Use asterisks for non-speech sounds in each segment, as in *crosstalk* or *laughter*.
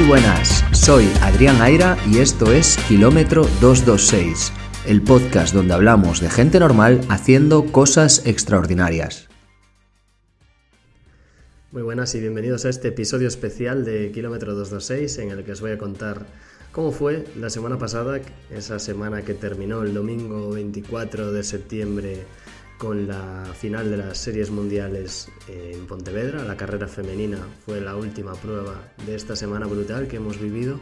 Muy buenas, soy Adrián Aira y esto es Kilómetro 226, el podcast donde hablamos de gente normal haciendo cosas extraordinarias. Muy buenas y bienvenidos a este episodio especial de Kilómetro 226 en el que os voy a contar cómo fue la semana pasada, esa semana que terminó el domingo 24 de septiembre con la final de las series mundiales en Pontevedra. La carrera femenina fue la última prueba de esta semana brutal que hemos vivido.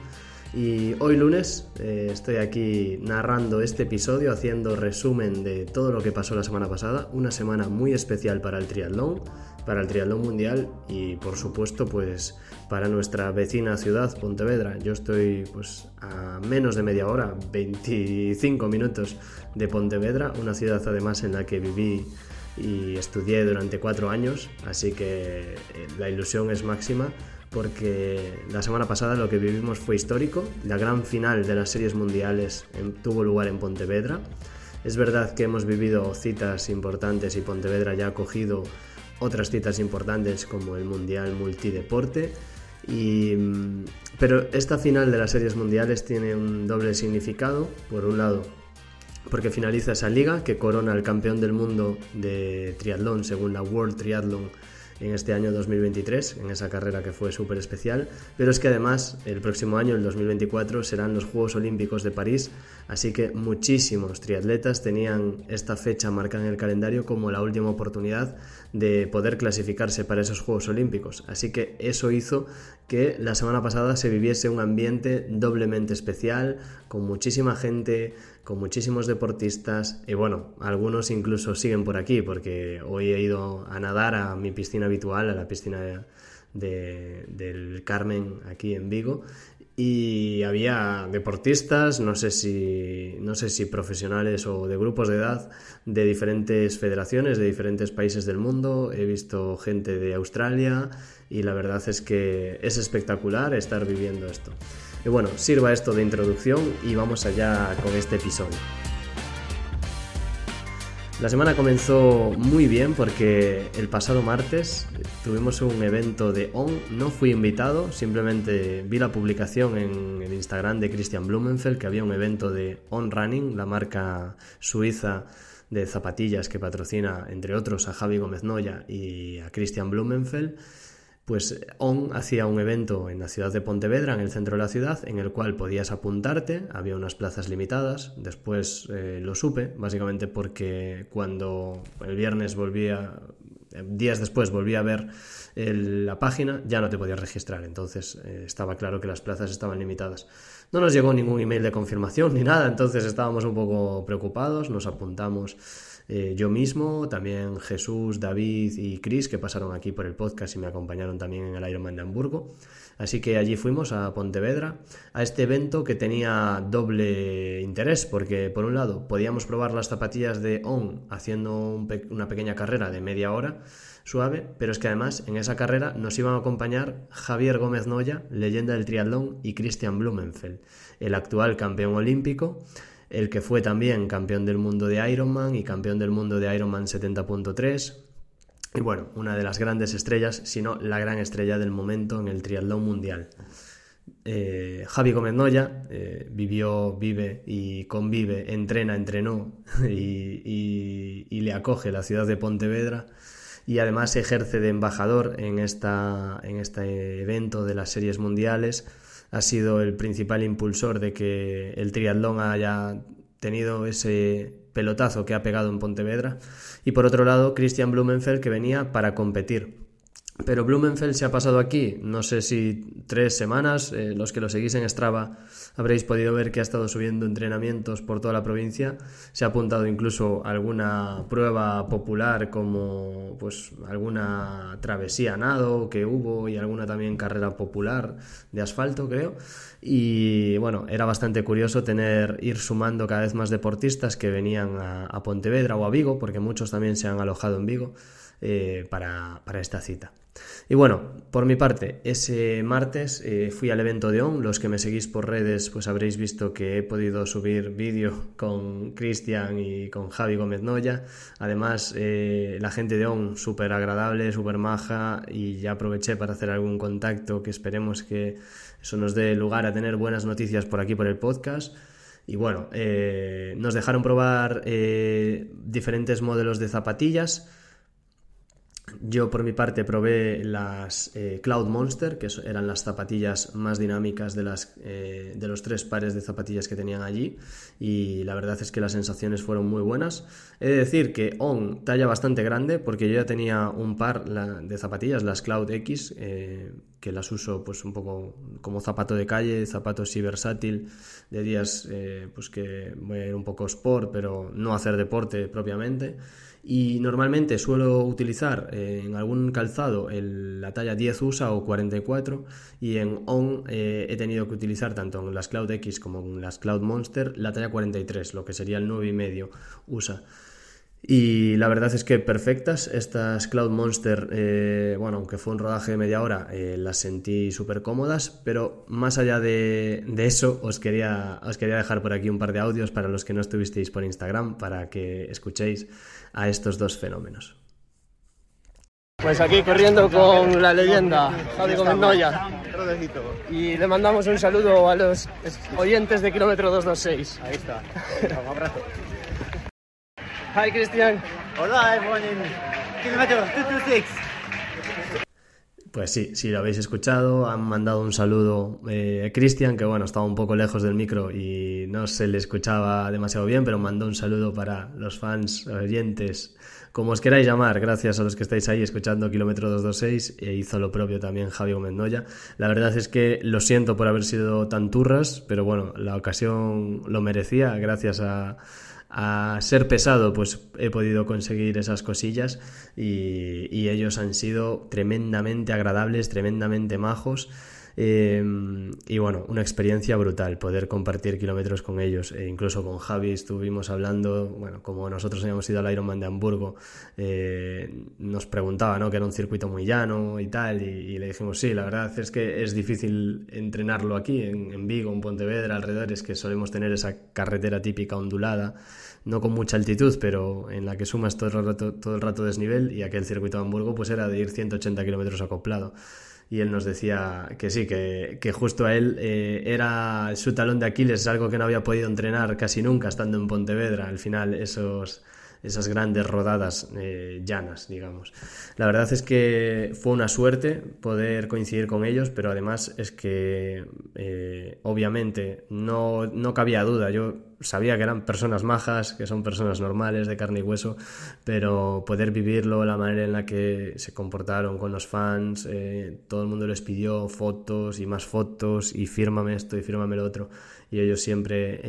Y hoy lunes eh, estoy aquí narrando este episodio, haciendo resumen de todo lo que pasó la semana pasada. Una semana muy especial para el triatlón, para el triatlón mundial y por supuesto pues para nuestra vecina ciudad, Pontevedra. Yo estoy pues a menos de media hora, 25 minutos de Pontevedra, una ciudad además en la que viví y estudié durante cuatro años, así que eh, la ilusión es máxima porque la semana pasada lo que vivimos fue histórico, la gran final de las series mundiales tuvo lugar en Pontevedra. Es verdad que hemos vivido citas importantes y Pontevedra ya ha cogido otras citas importantes como el Mundial Multideporte, y, pero esta final de las series mundiales tiene un doble significado. Por un lado, porque finaliza esa liga que corona al campeón del mundo de triatlón según la World Triathlon en este año 2023, en esa carrera que fue súper especial, pero es que además el próximo año, el 2024, serán los Juegos Olímpicos de París, así que muchísimos triatletas tenían esta fecha marcada en el calendario como la última oportunidad de poder clasificarse para esos Juegos Olímpicos, así que eso hizo que la semana pasada se viviese un ambiente doblemente especial, con muchísima gente, con muchísimos deportistas y bueno, algunos incluso siguen por aquí porque hoy he ido a nadar a mi piscina habitual, a la piscina del Carmen aquí en Vigo y había deportistas, no sé si no sé si profesionales o de grupos de edad de diferentes federaciones, de diferentes países del mundo. He visto gente de Australia y la verdad es que es espectacular estar viviendo esto. Y bueno, sirva esto de introducción y vamos allá con este episodio. La semana comenzó muy bien porque el pasado martes tuvimos un evento de ON. No fui invitado, simplemente vi la publicación en el Instagram de Christian Blumenfeld que había un evento de On Running, la marca suiza de zapatillas que patrocina, entre otros, a Javi Gómez Noya y a Christian Blumenfeld pues ON hacía un evento en la ciudad de Pontevedra, en el centro de la ciudad, en el cual podías apuntarte, había unas plazas limitadas, después eh, lo supe, básicamente porque cuando el viernes volvía, eh, días después volví a ver la página, ya no te podías registrar, entonces eh, estaba claro que las plazas estaban limitadas. No nos llegó ningún email de confirmación ni nada, entonces estábamos un poco preocupados, nos apuntamos eh, yo mismo, también Jesús, David y Chris, que pasaron aquí por el podcast y me acompañaron también en el Ironman de Hamburgo. Así que allí fuimos a Pontevedra, a este evento que tenía doble interés, porque por un lado podíamos probar las zapatillas de ON haciendo una pequeña carrera de media hora suave, pero es que además en esa carrera nos iban a acompañar Javier Gómez Noya, leyenda del triatlón, y Christian Blumenfeld, el actual campeón olímpico el que fue también campeón del mundo de Ironman y campeón del mundo de Ironman 70.3. Y bueno, una de las grandes estrellas, si no la gran estrella del momento en el triatlón mundial. Eh, Javi Gómez Noya eh, vivió, vive y convive, entrena, entrenó *laughs* y, y, le acoge la ciudad de Pontevedra y además ejerce de embajador en, esta, en este evento de las series mundiales ha sido el principal impulsor de que el triatlón haya tenido ese pelotazo que ha pegado en Pontevedra. Y por otro lado, Christian Blumenfeld que venía para competir. Pero Blumenfeld se ha pasado aquí, no sé si tres semanas, eh, los que lo seguís en Strava habréis podido ver que ha estado subiendo entrenamientos por toda la provincia, se ha apuntado incluso alguna prueba popular como pues alguna travesía nado que hubo y alguna también carrera popular de asfalto creo. Y bueno, era bastante curioso tener ir sumando cada vez más deportistas que venían a, Pontevedra o a Vigo, porque muchos también se han alojado en Vigo eh, para esta cita. Y bueno, por mi parte, ese martes eh, fui al evento de ON. Los que me seguís por redes, pues habréis visto que he podido subir vídeo con Cristian y con Javi Gómez Noya. Además, eh, la gente de ON súper agradable, súper maja y ya aproveché para hacer algún contacto que esperemos que eso nos dé lugar a tener buenas noticias por aquí por el podcast. Y bueno, eh, nos dejaron probar diferentes modelos de zapatillas. Yo por mi parte probé las eh, Cloud Monster, que eran las zapatillas más dinámicas de, las, eh, de los tres pares de zapatillas que tenían allí y la verdad es que las sensaciones fueron muy buenas. He de decir que On talla bastante grande porque yo ya tenía un par de zapatillas, las Cloud X, eh, que las uso pues un poco como zapato de calle, zapato así versátil, de días pues que voy a ir un poco sport pero no hacer deporte propiamente. Y normalmente suelo utilizar eh, en algún calzado la talla 10 USA o 44 y en ON eh, he tenido que utilizar tanto en las Cloud X como en las Cloud Monster la talla 43, lo que sería el 9,5 USA. Y la verdad es que perfectas. Estas Cloud Monster, eh, bueno, aunque fue un rodaje de media hora, las sentí súper cómodas. Pero más allá de, de, eso, os quería, os quería dejar por aquí un par de audios para los que no estuvisteis por Instagram, para que escuchéis a estos dos fenómenos. Pues aquí corriendo con la leyenda Javi Gómez Noya. Y le mandamos un saludo a los oyentes de kilómetro 226. Ahí está. Un abrazo. *laughs* Hi Cristian. Hola everyone in kilómetro 226. Pues sí, si lo habéis escuchado, han mandado un saludo eh, a Cristian, que bueno, estaba un poco lejos del micro y no se le escuchaba demasiado bien, pero mandó un saludo para los fans, oyentes, como os queráis llamar, gracias a los que estáis ahí escuchando Kilómetro 226, e hizo lo propio también Javi Mendoya. La verdad es que lo siento por haber sido tan turras, pero bueno, la ocasión lo merecía, gracias a a ser pesado, pues he podido conseguir esas cosillas y, ellos han sido tremendamente agradables, tremendamente majos. Em, y bueno, una experiencia brutal poder compartir kilómetros con ellos. E incluso con Javi estuvimos hablando, bueno, como nosotros habíamos ido al Ironman de Hamburgo, eh, nos preguntaba, ¿no? Que era un circuito muy llano y tal, y, le dijimos, sí, la verdad es que es difícil entrenarlo aquí, en, en Vigo, en Pontevedra, alrededor, es que solemos tener esa carretera típica ondulada no con mucha altitud, pero en la que sumas todo el rato, todo el rato desnivel y aquel circuito de Hamburgo pues era de ir 180 kilómetros acoplado. Y él nos decía que sí, que, justo a él eh, era su talón de Aquiles, algo que no había podido entrenar casi nunca estando en Pontevedra. Al final esos, esas grandes rodadas eh, llanas, digamos. La verdad es que fue una suerte poder coincidir con ellos, pero además es que eh, obviamente no, no cabía duda. Yo sabía que eran personas majas, que son personas normales, de carne y hueso, pero poder vivirlo, la manera en la que se comportaron con los fans, eh, todo el mundo les pidió fotos y más fotos y fírmame esto y fírmame lo otro, y ellos siempre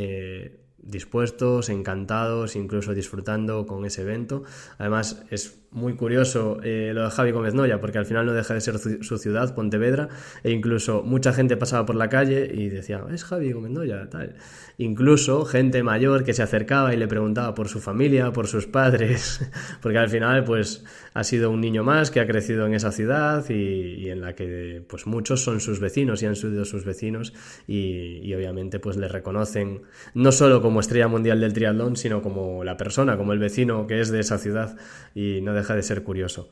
dispuestos, encantados, incluso disfrutando con ese evento. Además, es muy curioso eh, lo de Javi Gómez Noya, porque al final no deja de ser su ciudad, Pontevedra, e incluso mucha gente pasaba por la calle y decía, es Javi Gómez Noya, tal. Incluso gente mayor que se acercaba y le preguntaba por su familia, por sus padres, *laughs* porque al final pues ha sido un niño más que ha crecido en esa ciudad y, en la que pues muchos son sus vecinos y han sido sus vecinos y, obviamente pues le reconocen no solo como estrella mundial del triatlón, sino como la persona, como el vecino que es de esa ciudad y no deja de ser curioso.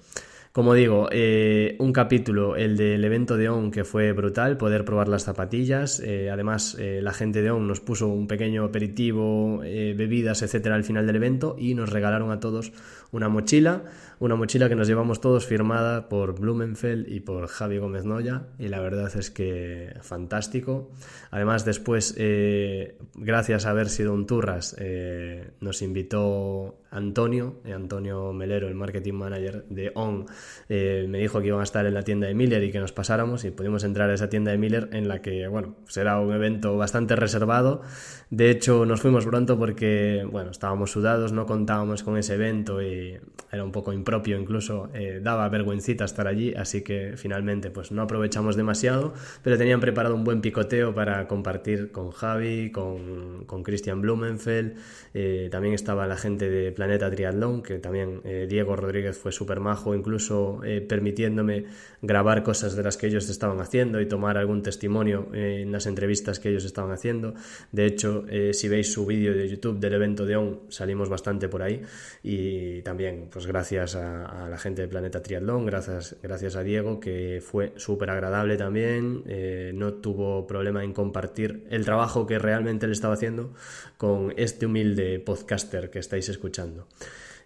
Como digo, eh, un capítulo, el del evento de ON, que fue brutal, poder probar las zapatillas. Eh, además, eh, la gente de ON nos puso un pequeño aperitivo, bebidas, etcétera, al final del evento y nos regalaron a todos una mochila, una mochila que nos llevamos todos firmada por Blumenfeld y por Javi Gómez Noya y la verdad es que fantástico. Además después, eh, gracias a haber sido un Turras, eh, nos invitó Antonio, eh, Antonio Melero, el marketing manager de ON, me dijo que iban a estar en la tienda de Miller y que nos pasáramos y pudimos entrar a esa tienda de Miller en la que, bueno, será un evento bastante reservado. De hecho, nos fuimos pronto porque, bueno, estábamos sudados, no contábamos con ese evento y era un poco impropio, incluso eh, daba vergüencita estar allí, así que finalmente pues no aprovechamos demasiado, pero tenían preparado un buen picoteo para compartir con Javi, con, con Christian Blumenfeld, eh, también estaba la gente de Planeta Triatlón, que también eh, Diego Rodríguez fue súper majo, incluso permitiéndome grabar cosas de las que ellos estaban haciendo y tomar algún testimonio en las entrevistas que ellos estaban haciendo. De hecho, si veis su vídeo de YouTube del evento de ON, salimos bastante por ahí y también pues gracias a, la gente de Planeta Triatlón, gracias, gracias a Diego, que fue súper agradable también, eh, no tuvo problema en compartir el trabajo que realmente le estaba haciendo con este humilde podcaster que estáis escuchando.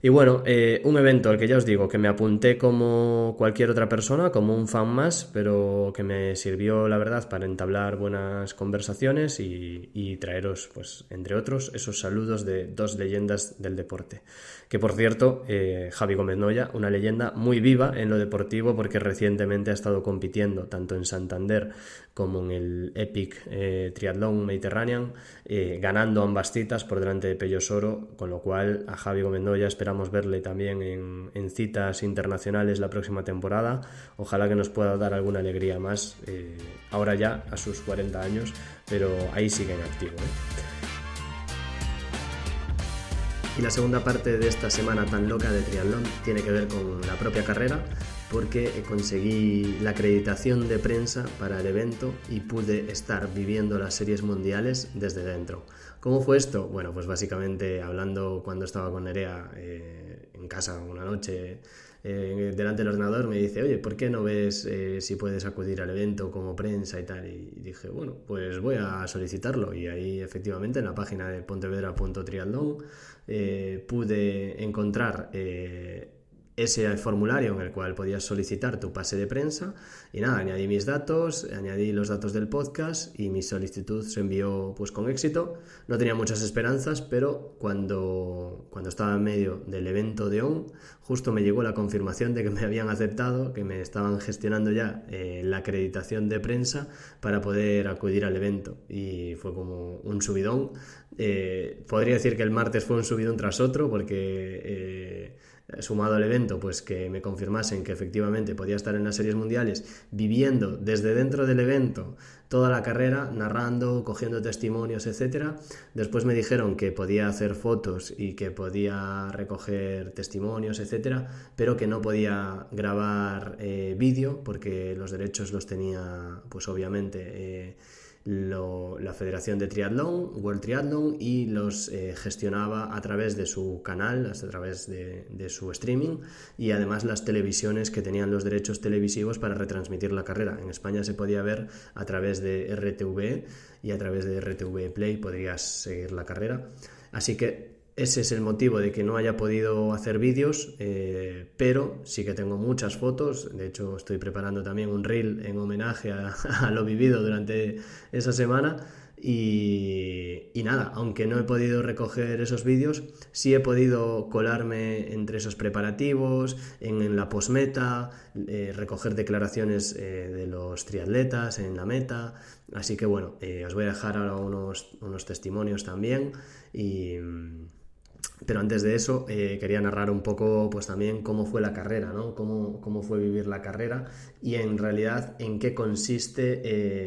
Y bueno, eh, un evento al que ya os digo que me apunté como cualquier otra persona, como un fan más, pero que me sirvió, la verdad, para entablar buenas conversaciones y, traeros, pues, entre otros, esos saludos de dos leyendas del deporte. Que por cierto, eh, Javi Gómez Noya, una leyenda muy viva en lo deportivo porque recientemente ha estado compitiendo tanto en Santander como en el Epic eh, Triatlón Mediterranean, ganando ambas citas por delante de Pello Soro, con lo cual a Javi Gómez Noya esperamos verle también en, citas internacionales la próxima temporada. Ojalá que nos pueda dar alguna alegría más, eh, ahora ya a sus 40 años, pero ahí sigue en activo. Y la segunda parte de esta semana tan loca de triatlón tiene que ver con la propia carrera, porque conseguí la acreditación de prensa para el evento y pude estar viviendo las series mundiales desde dentro. ¿Cómo fue esto? Bueno, pues básicamente hablando cuando estaba con Nerea eh, en casa una noche eh, delante del ordenador me dice, oye, ¿por qué no ves eh, si puedes acudir al evento como prensa y tal? Y dije, bueno, pues voy a solicitarlo. Y ahí efectivamente en la página de pontevedra.triatlón pude encontrar ese formulario en el cual podías solicitar tu pase de prensa y nada, añadí mis datos, añadí los datos del podcast y mi solicitud se envió pues con éxito. No tenía muchas esperanzas, pero cuando, cuando estaba en medio del evento de ON, justo me llegó la confirmación de que me habían aceptado, que me estaban gestionando ya eh, la acreditación de prensa para poder acudir al evento y fue como un subidón. Eh, podría decir que el martes fue un subidón tras otro porque... Eh, sumado al evento, pues que me confirmasen que efectivamente podía estar en las series mundiales, viviendo desde dentro del evento toda la carrera, narrando, cogiendo testimonios, etcétera. Después me dijeron que podía hacer fotos y que podía recoger testimonios, etcétera, pero que no podía grabar eh, vídeo porque los derechos los tenía, pues obviamente. Eh, la Federación de Triatlón, World Triathlon, y los eh, gestionaba a través de su canal, a través de, su streaming, y además las televisiones que tenían los derechos televisivos para retransmitir la carrera. En España se podía ver a través de RTV y a través de RTV Play podrías seguir la carrera. Así que ese es el motivo de que no haya podido hacer vídeos, eh, pero sí que tengo muchas fotos. De hecho, estoy preparando también un reel en homenaje a, *laughs* lo vivido durante esa semana. Y, nada, aunque no he podido recoger esos vídeos, sí he podido colarme entre esos preparativos, en, la posmeta, eh, recoger declaraciones eh, de los triatletas en la meta. Así que bueno, os voy a dejar ahora unos, unos testimonios también. Y. Pero antes de eso, eh, quería narrar un poco, pues también cómo fue la carrera, ¿no? Cómo, cómo fue vivir la carrera y en realidad en qué consiste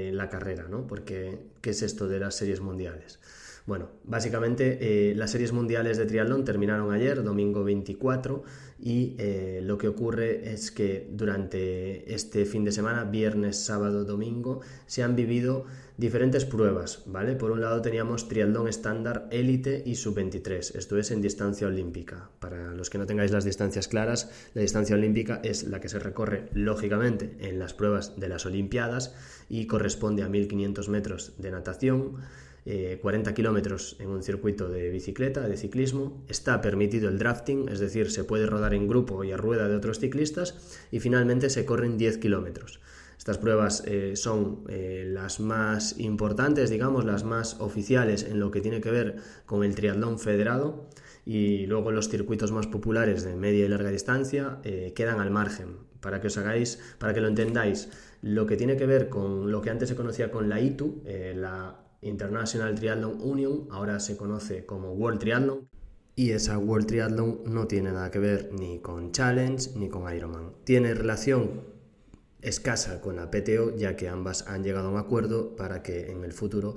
eh, la carrera, ¿no? Porque, ¿qué es esto de las series mundiales? Bueno, básicamente eh, las series mundiales de triatlón terminaron ayer, domingo 24, y eh, lo que ocurre es que durante este fin de semana, viernes, sábado, domingo, se han vivido diferentes pruebas, ¿vale? Por un lado teníamos triatlón estándar élite y sub-23, esto es en distancia olímpica. Para los que no tengáis las distancias claras, la distancia olímpica es la que se recorre lógicamente en las pruebas de las Olimpiadas y corresponde a 1500 metros de natación, 40 eh, kilómetros en un circuito de bicicleta, de ciclismo. Está permitido el drafting, es decir, se puede rodar en grupo y a rueda de otros ciclistas. Y finalmente se corren 10 kilómetros. Estas pruebas eh, son eh, las más importantes, digamos, las más oficiales en lo que tiene que ver con el triatlón federado y luego los circuitos más populares de media y larga distancia quedan al margen. Para que os hagáis, para que lo entendáis, lo que tiene que ver con lo que antes se conocía con la ITU, la International Triathlon Union, ahora se conoce como World Triathlon. Y esa World Triathlon no tiene nada que ver ni con Challenge ni con Ironman. Tiene relación escasa con la PTO, ya que ambas han llegado a un acuerdo para que en el futuro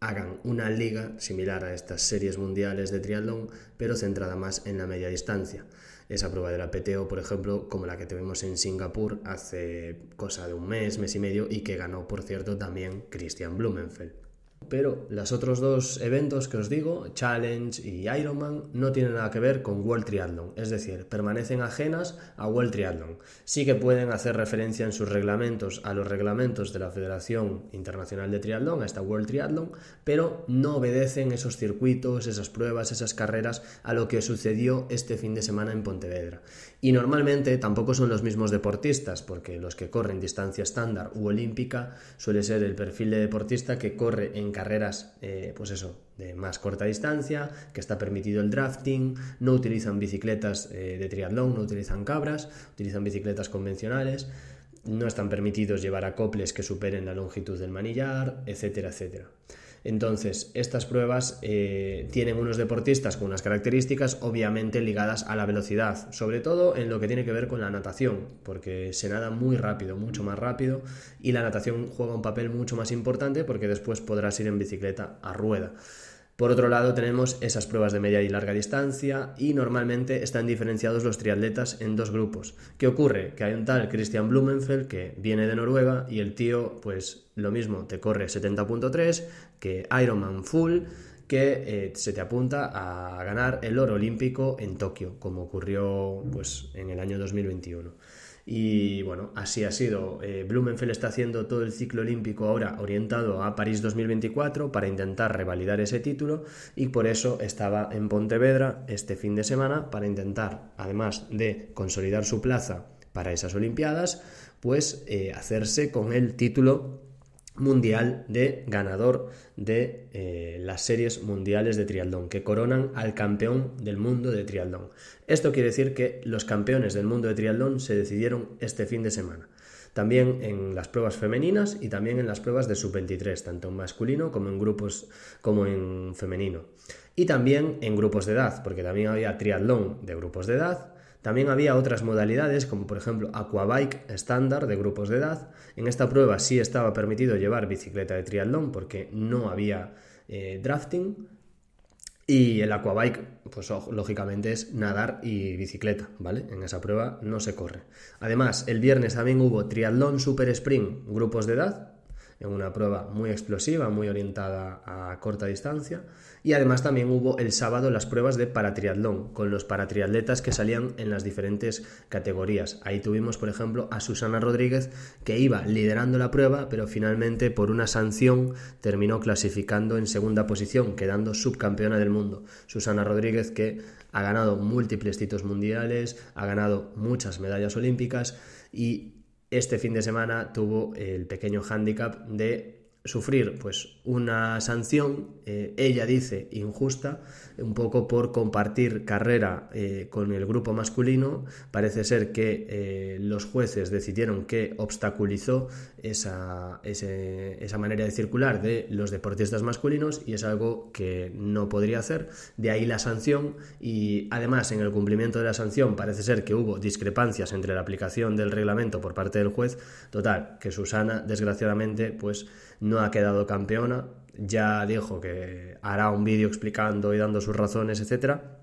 hagan una liga similar a estas series mundiales de triatlón, pero centrada más en la media distancia. Esa prueba de la PTO, por ejemplo, como la que tuvimos en Singapur hace cosa de un mes, mes y medio, y que ganó, por cierto, también Christian Blumenfeld. Pero los otros dos eventos que os digo, Challenge y Ironman, no tienen nada que ver con World Triathlon, es decir, permanecen ajenas a World Triathlon. Sí que pueden hacer referencia en sus reglamentos a los reglamentos de la Federación Internacional de Triatlón, a esta World Triathlon, pero no obedecen esos circuitos, esas pruebas, esas carreras a lo que sucedió este fin de semana en Pontevedra. Y normalmente tampoco son los mismos deportistas, porque los que corren distancia estándar u olímpica suele ser el perfil de deportista que corre en carreras, eh, pues eso, de más corta distancia, que está permitido el drafting, no utilizan bicicletas eh, de triatlón, no utilizan cabras, utilizan bicicletas convencionales, no están permitidos llevar acoples que superen la longitud del manillar, etcétera, etcétera. Entonces, estas pruebas eh, tienen unos deportistas con unas características obviamente ligadas a la velocidad, sobre todo en lo que tiene que ver con la natación, porque se nada muy rápido, mucho más rápido, y la natación juega un papel mucho más importante porque después podrás ir en bicicleta a rueda. Por otro lado, tenemos esas pruebas de media y larga distancia y normalmente están diferenciados los triatletas en dos grupos. ¿Qué ocurre? Que hay un tal Christian Blumenfeld que viene de Noruega y el tío, pues lo mismo, te corre 70.3 que Ironman Full que eh, se te apunta a ganar el oro olímpico en Tokio, como ocurrió pues, en el año 2021. Y bueno, así ha sido. Eh, Blumenfeld está haciendo todo el ciclo olímpico ahora orientado a París 2024 para intentar revalidar ese título y por eso estaba en Pontevedra este fin de semana para intentar, además de consolidar su plaza para esas Olimpiadas, pues eh, hacerse con el título mundial de ganador de eh, las series mundiales de triatlón, que coronan al campeón del mundo de triatlón. Esto quiere decir que los campeones del mundo de triatlón se decidieron este fin de semana. También en las pruebas femeninas y también en las pruebas de sub-23, tanto en masculino como en grupos como en femenino. Y también en grupos de edad, porque también había triatlón de grupos de edad, también había otras modalidades, como por ejemplo Aquabike estándar de grupos de edad. En esta prueba sí estaba permitido llevar bicicleta de triatlón porque no había eh, drafting. Y el aquabike, pues lógicamente es nadar y bicicleta, ¿vale? En esa prueba no se corre. Además, el viernes también hubo triatlón super sprint, grupos de edad, en una prueba muy explosiva, muy orientada a corta distancia. Y además también hubo el sábado las pruebas de paratriatlón, con los paratriatletas que salían en las diferentes categorías. Ahí tuvimos, por ejemplo, a Susana Rodríguez, que iba liderando la prueba, pero finalmente por una sanción terminó clasificando en segunda posición, quedando subcampeona del mundo. Susana Rodríguez que ha ganado múltiples títulos mundiales, ha ganado muchas medallas olímpicas y este fin de semana tuvo el pequeño hándicap de sufrir pues una sanción, eh, ella dice injusta, un poco por compartir carrera eh, con el grupo masculino. Parece ser que eh, los jueces decidieron que obstaculizó esa, esa manera de circular de los deportistas masculinos y es algo que no podría hacer. De ahí la sanción y además en el cumplimiento de la sanción parece ser que hubo discrepancias entre la aplicación del reglamento por parte del juez. Total, que Susana desgraciadamente pues no ha quedado campeona, ya dijo que hará un vídeo explicando y dando sus razones, etcétera.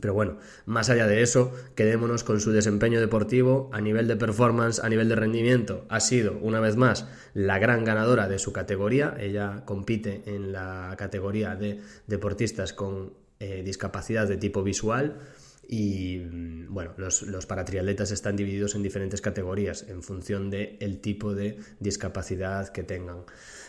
Pero bueno, más allá de eso, quedémonos con su desempeño deportivo a nivel de performance, a nivel de rendimiento. Ha sido, una vez más, la gran ganadora de su categoría. Ella compite en la categoría de deportistas con eh, discapacidad de tipo visual. Y mm, bueno, los, paratriatletas están divididos en diferentes categorías en función del el tipo de discapacidad que tengan.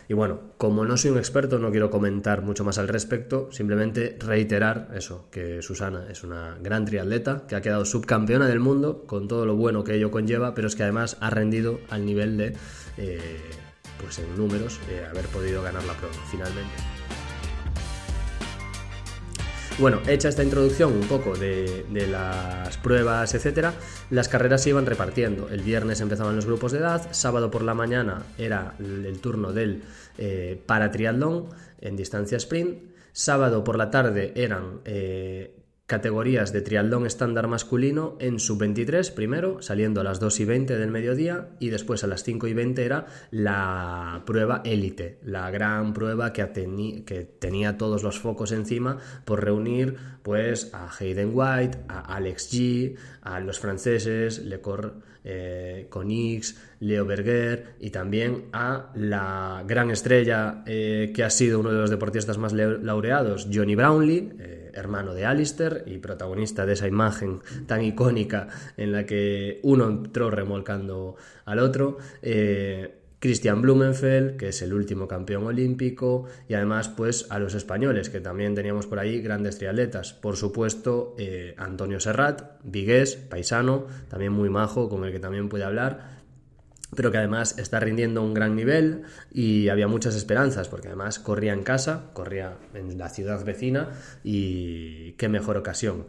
Y bueno, como no soy un experto, no quiero comentar mucho más al respecto, simplemente reiterar eso, que Susana es una gran triatleta, que ha quedado subcampeona del mundo, con todo lo bueno que ello conlleva, pero es que además ha rendido al nivel de, eh, pues en números, eh, haber podido ganar la prueba finalmente. Bueno, hecha esta introducción un poco de, las pruebas, etcétera, las carreras se iban repartiendo. El viernes empezaban los grupos de edad, sábado por la mañana era el, turno del eh, paratriatlón en distancia sprint, sábado por la tarde eran eh, categorías de triatlón estándar masculino en sub-23 primero, saliendo a las 2 y 20 del mediodía y después a las 5 y 20 era la prueba élite, la gran prueba que, tenía todos los focos encima por reunir pues a Hayden White, a Alex G, a los franceses, Lecor eh, Conix, Leo Berger y también a la gran estrella eh, que ha sido uno de los deportistas más laureados, Johnny Brownlee, eh, hermano de Alistair y protagonista de esa imagen tan icónica en la que uno entró remolcando al otro. Christian Blumenfeld, que es el último campeón olímpico, y además pues a los españoles, que también teníamos por ahí grandes triatletas. Por supuesto, eh, Antonio Serrat, vigués, paisano, también muy majo, con el que también puede hablar, pero que además está rindiendo un gran nivel y había muchas esperanzas, porque además corría en casa, corría en la ciudad vecina y qué mejor ocasión.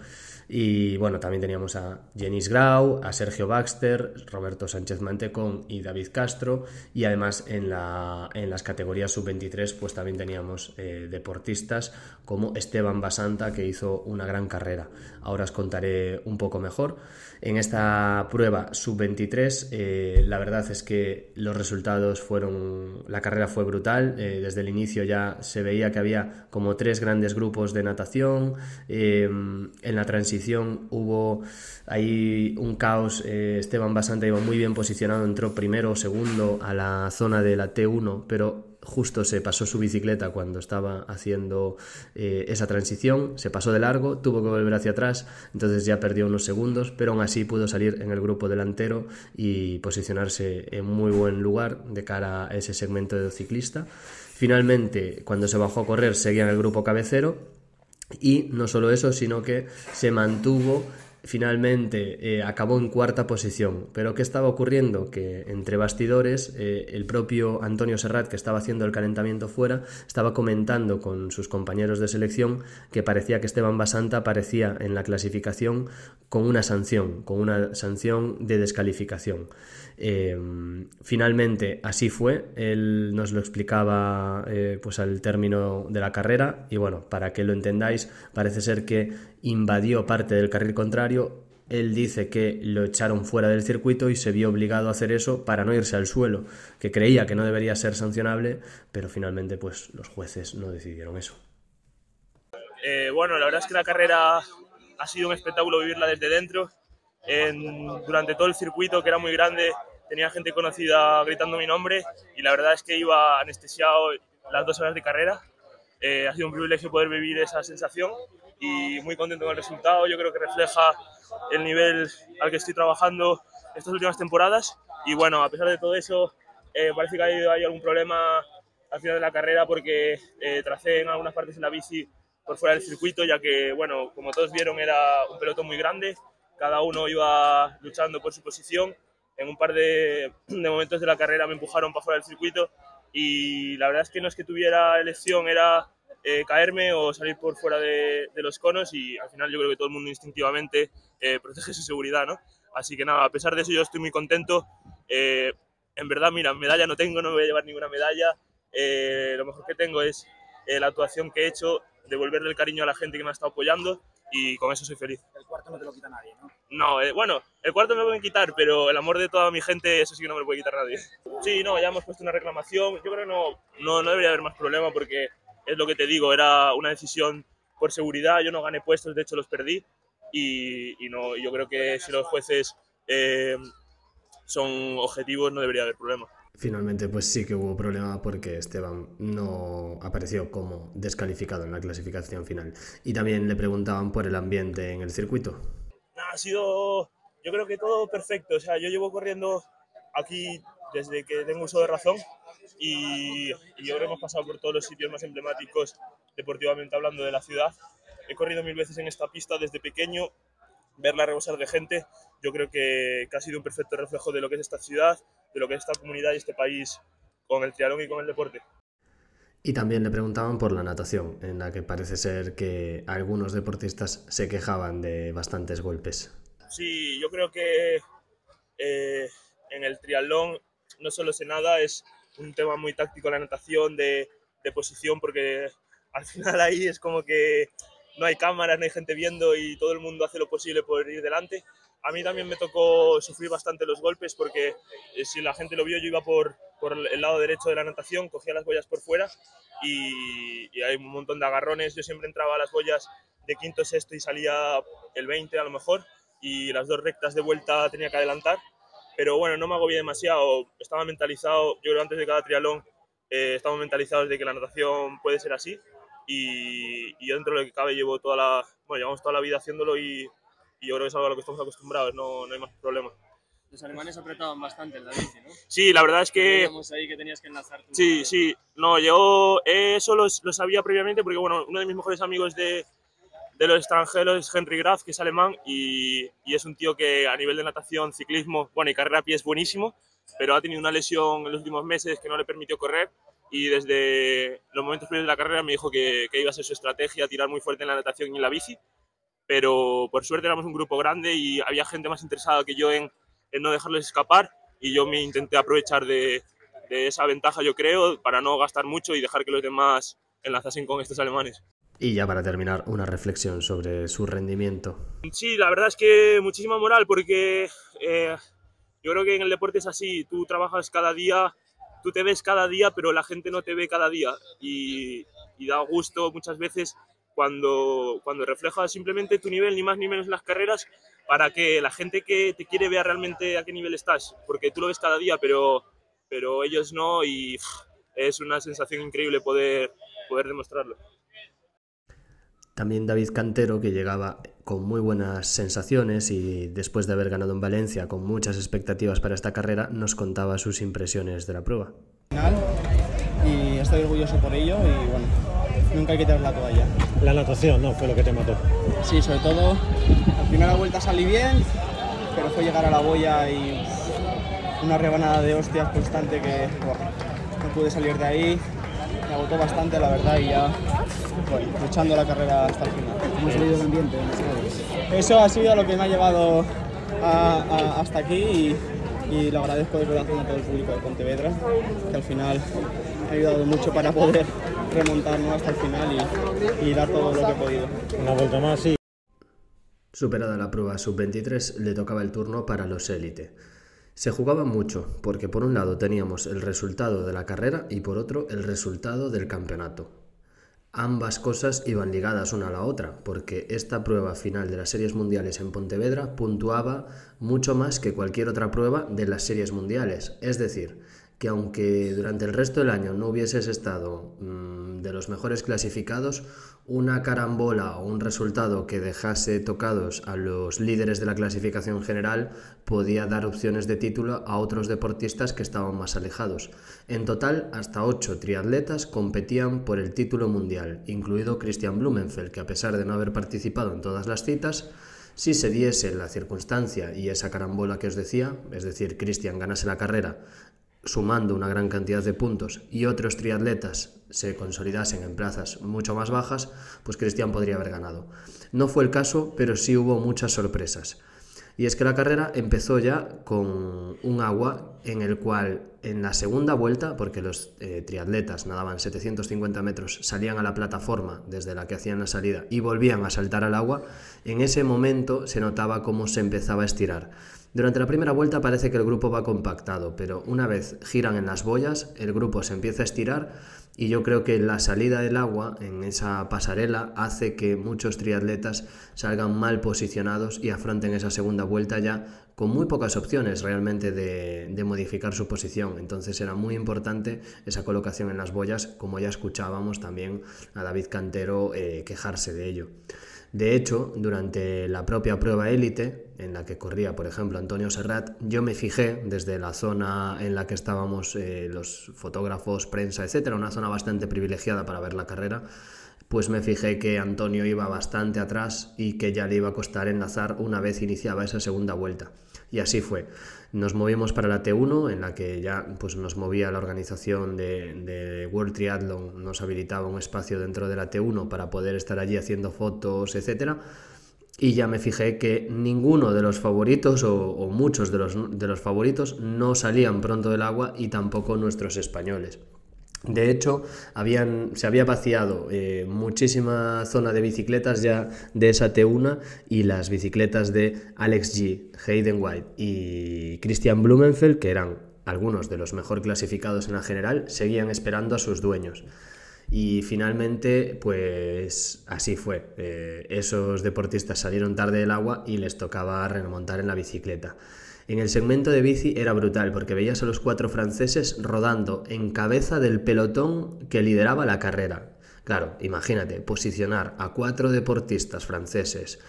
Y bueno, también teníamos a Jenis Grau, a Sergio Baxter, Roberto Sánchez Mantecón y David Castro. Y además en, la, en las categorías sub-23 pues también teníamos eh, deportistas como Esteban Basanta que hizo una gran carrera. Ahora os contaré un poco mejor. En esta prueba sub-23 eh, la verdad es que los resultados fueron, la carrera fue brutal. Eh, desde el inicio ya se veía que había como tres grandes grupos de natación. en la transición hubo ahí un caos. Eh, Esteban Basanta iba muy bien posicionado, entró primero o segundo a la zona de la T1, pero justo se pasó su bicicleta cuando estaba haciendo eh, esa transición, se pasó de largo, tuvo que volver hacia atrás, entonces ya perdió unos segundos, pero aún así pudo salir en el grupo delantero y posicionarse en muy buen lugar de cara a ese segmento de ciclista. Finalmente, cuando se bajó a correr, seguía en el grupo cabecero y no solo eso, sino que se mantuvo finalmente eh, acabó en cuarta posición. Pero ¿qué estaba ocurriendo? Que entre bastidores eh, el propio Antonio Serrat, que estaba haciendo el calentamiento fuera, estaba comentando con sus compañeros de selección que parecía que Esteban Basanta aparecía en la clasificación con una sanción, con una sanción de descalificación. Em, finalmente así fue, él nos lo explicaba eh, pues al término de la carrera. Y bueno, para que lo entendáis, parece ser que invadió parte del carril contrario, él dice que lo echaron fuera del circuito y se vio obligado a hacer eso para no irse al suelo, que creía que no debería ser sancionable, pero finalmente pues los jueces no decidieron eso. Eh, bueno, la verdad es que la carrera ha sido un espectáculo vivirla desde dentro durante todo el circuito, que era muy grande, tenía gente conocida gritando mi nombre y la verdad es que iba anestesiado las dos horas de carrera. Eh, ha sido un privilegio poder vivir esa sensación y muy contento con el resultado. Yo creo que refleja el nivel al que estoy trabajando estas últimas temporadas y bueno, a pesar de todo eso, eh, parece que ha habido algún problema al final de la carrera porque eh, tracé en algunas partes en la bici por fuera del circuito, ya que, bueno, como todos vieron, era un pelotón muy grande cada uno iba luchando por su posición. En un par de, *clears throat* momentos de la carrera me empujaron para fuera del circuito y la verdad es que no es que tuviera elección, era eh, caerme o salir por fuera de, los conos y al final yo creo que todo el mundo instintivamente eh, *laughs* protege su seguridad, ¿no? Así que nada, a pesar de eso yo estoy muy contento. Eh, en verdad, mira, medalla no tengo, no me voy a llevar ninguna medalla. lo mejor que tengo es la actuación que he hecho, devolverle el cariño a la gente que me ha estado apoyando y con eso soy feliz. El cuarto no te lo quita nadie, ¿no? No, eh, bueno, el cuarto me lo pueden quitar, pero el amor de toda mi gente, eso sí que no me lo puede quitar nadie. Sí, no, ya hemos puesto una reclamación. Yo creo que no, no, no debería haber más problema porque es lo que te digo, era una decisión por seguridad. Yo no gané puestos, de hecho los perdí. Y, y no, yo creo que si los jueces eh, son objetivos, no debería haber problema. Finalmente, pues sí que hubo problema porque Esteban no apareció como descalificado en la clasificación final. Y también le preguntaban por el ambiente en el circuito. Ha sido, yo creo que todo perfecto. O sea, yo llevo corriendo aquí desde que tengo uso de razón y, y que hemos pasado por todos los sitios más emblemáticos deportivamente hablando de la ciudad. He corrido mil veces en esta pista desde pequeño, verla rebosar de gente, yo creo que, que ha sido un perfecto reflejo de lo que es esta ciudad de lo que es esta comunidad y este país con el triatlón y con el deporte. Y también le preguntaban por la natación, en la que parece ser que algunos deportistas se quejaban de bastantes golpes. Sí, yo creo que eh, en el triatlón no solo se nada, es un tema muy táctico la natación, de, de, posición, porque al final ahí es como que no hay cámaras, no hay gente viendo y todo el mundo hace lo posible por ir delante. A mí también me tocó sufrir bastante los golpes porque eh, si la gente lo vio yo iba por, por el lado derecho de la natación, cogía las boyas por fuera y, hay un montón de agarrones. Yo siempre entraba a las boyas de quinto, sexto y salía el 20 a lo mejor y las dos rectas de vuelta tenía que adelantar. Pero bueno, no me agobié demasiado, estaba mentalizado, yo creo antes de cada triatlón eh, estamos mentalizados de que la natación puede ser así y, y yo dentro de lo que cabe llevo toda la, bueno, llevamos toda la vida haciéndolo y, y yo creo que es algo a lo que estamos acostumbrados, no, no hay más problema. Los alemanes apretaban bastante en la bici, ¿no? Sí, la verdad es que... Ahí que tenías que enlazar tu- Sí, sí, no, yo eso lo, lo sabía previamente porque, bueno, uno de mis mejores amigos de, de los extranjeros es Henry Graf, que es alemán y, y es un tío que a nivel de natación, ciclismo, bueno, y carrera a pie es buenísimo, pero ha tenido una lesión en los últimos meses que no le permitió correr y desde los momentos previos de la carrera me dijo que, que iba a ser su estrategia tirar muy fuerte en la natación y en la bici, pero por suerte éramos un grupo grande y había gente más interesada que yo en, en no dejarles escapar y yo me intenté aprovechar de, de esa ventaja, yo creo, para no gastar mucho y dejar que los demás enlazasen con estos alemanes. Y ya para terminar, una reflexión sobre su rendimiento. Sí, la verdad es que muchísima moral porque eh, yo creo que en el deporte es así, tú trabajas cada día, tú te ves cada día, pero la gente no te ve cada día y, y da gusto muchas veces cuando, cuando reflejas simplemente tu nivel, ni más ni menos en las carreras, para que la gente que te quiere vea realmente a qué nivel estás, porque tú lo ves cada día, pero, pero ellos no y pff, es una sensación increíble poder, poder demostrarlo. También David Cantero, que llegaba con muy buenas sensaciones y después de haber ganado en Valencia con muchas expectativas para esta carrera, nos contaba sus impresiones de la prueba. final y estoy orgulloso por ello y bueno, nunca hay que tirar la toalla. La natación, ¿no? Fue lo que te mató. Sí, sobre todo, la primera vuelta salí bien, pero fue llegar a la boya y una rebanada de hostias constante que buah, no pude salir de ahí, me agotó bastante la verdad y ya bueno, luchando la carrera hasta el final. ¿Cómo ha salido el ambiente? Eso ha sido lo que me ha llevado a- a- hasta aquí y, y lo agradezco de corazón a todo el público de Pontevedra, que al final me ha ayudado mucho para poder remontarnos hasta el final y, y dar todo lo que he podido. Una vuelta más, sí. Superada la prueba sub-23, le tocaba el turno para los élite. Se jugaba mucho, porque por un lado teníamos el resultado de la carrera y por otro el resultado del campeonato. Ambas cosas iban ligadas una a la otra, porque esta prueba final de las series mundiales en Pontevedra puntuaba mucho más que cualquier otra prueba de las series mundiales. Es decir, que aunque durante el resto del año no hubieses estado mm, de los mejores clasificados, una carambola o un resultado que dejase tocados a los líderes de la clasificación general podía dar opciones de título a otros deportistas que estaban más alejados. En total, hasta ocho triatletas competían por el título mundial, incluido Christian Blumenfeld, que a pesar de no haber participado en todas las citas, si se diese la circunstancia y esa carambola que os decía, es decir, Christian ganase la carrera sumando una gran cantidad de puntos y otros triatletas se consolidasen en plazas mucho más bajas, pues Cristian podría haber ganado. No fue el caso, pero sí hubo muchas sorpresas. Y es que la carrera empezó ya con un agua en el cual en la segunda vuelta, porque los eh, triatletas nadaban 750 metros, salían a la plataforma desde la que hacían la salida y volvían a saltar al agua, en ese momento se notaba cómo se empezaba a estirar. Durante la primera vuelta parece que el grupo va compactado, pero una vez giran en las boyas, el grupo se empieza a estirar y yo creo que la salida del agua en esa pasarela hace que muchos triatletas salgan mal posicionados y afronten esa segunda vuelta ya con muy pocas opciones realmente de, modificar su posición. Entonces era muy importante esa colocación en las boyas, como ya escuchábamos también a David Cantero eh, quejarse de ello. De hecho, durante la propia prueba élite, en la que corría, por ejemplo, Antonio Serrat, yo me fijé desde la zona en la que estábamos eh, los fotógrafos, prensa, etcétera, una zona bastante privilegiada para ver la carrera, pues me fijé que Antonio iba bastante atrás y que ya le iba a costar enlazar una vez iniciaba esa segunda vuelta. Y así fue. Nos movimos para la T1, en la que ya pues, nos movía la organización de, World Triathlon, nos habilitaba un espacio dentro de la T1 para poder estar allí haciendo fotos, etc. Y ya me fijé que ninguno de los favoritos o, o muchos de los, de los favoritos no salían pronto del agua y tampoco nuestros españoles. De hecho, se había vaciado eh, muchísima zona de bicicletas ya de esa T1 y las bicicletas de Alex G, Hayden White y Christian Blumenfeld, que eran algunos de los mejor clasificados en la general, seguían esperando a sus dueños. Y finalmente, pues así fue. Eh, esos deportistas salieron tarde del agua y les tocaba remontar en la bicicleta. En el segmento de bici era brutal porque veías a los cuatro franceses rodando en cabeza del pelotón que lideraba la carrera. Claro, imagínate, posicionar a cuatro deportistas franceses,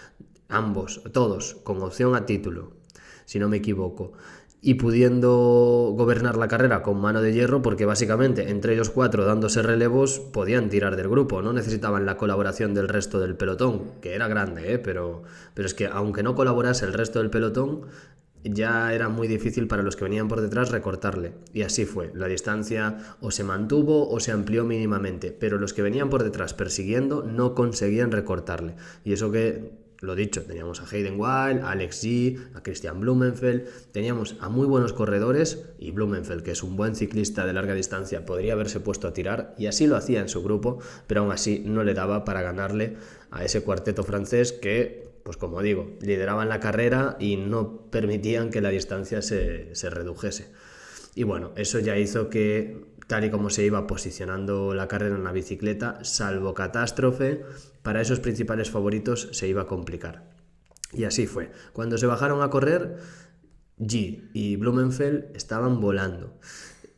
ambos, todos, con opción a título, si no me equivoco, y pudiendo gobernar la carrera con mano de hierro, porque básicamente entre ellos cuatro dándose relevos podían tirar del grupo, no necesitaban la colaboración del resto del pelotón, que era grande, ¿eh? pero, pero es que aunque no colaborase el resto del pelotón, ya era muy difícil para los que venían por detrás recortarle. Y así fue. La distancia o se mantuvo o se amplió mínimamente, pero los que venían por detrás persiguiendo no conseguían recortarle. Y eso que, lo dicho, teníamos a Hayden Wild, a Alex G, a Christian Blumenfeld, teníamos a muy buenos corredores y Blumenfeld, que es un buen ciclista de larga distancia, podría haberse puesto a tirar y así lo hacía en su grupo, pero aún así no le daba para ganarle a ese cuarteto francés que pues como digo, lideraban la carrera y no permitían que la distancia se, redujese. Y bueno, eso ya hizo que, tal y como se iba posicionando la carrera en la bicicleta, salvo catástrofe, para esos principales favoritos se iba a complicar. Y así fue. Cuando se bajaron a correr, G y Blumenfeld estaban volando.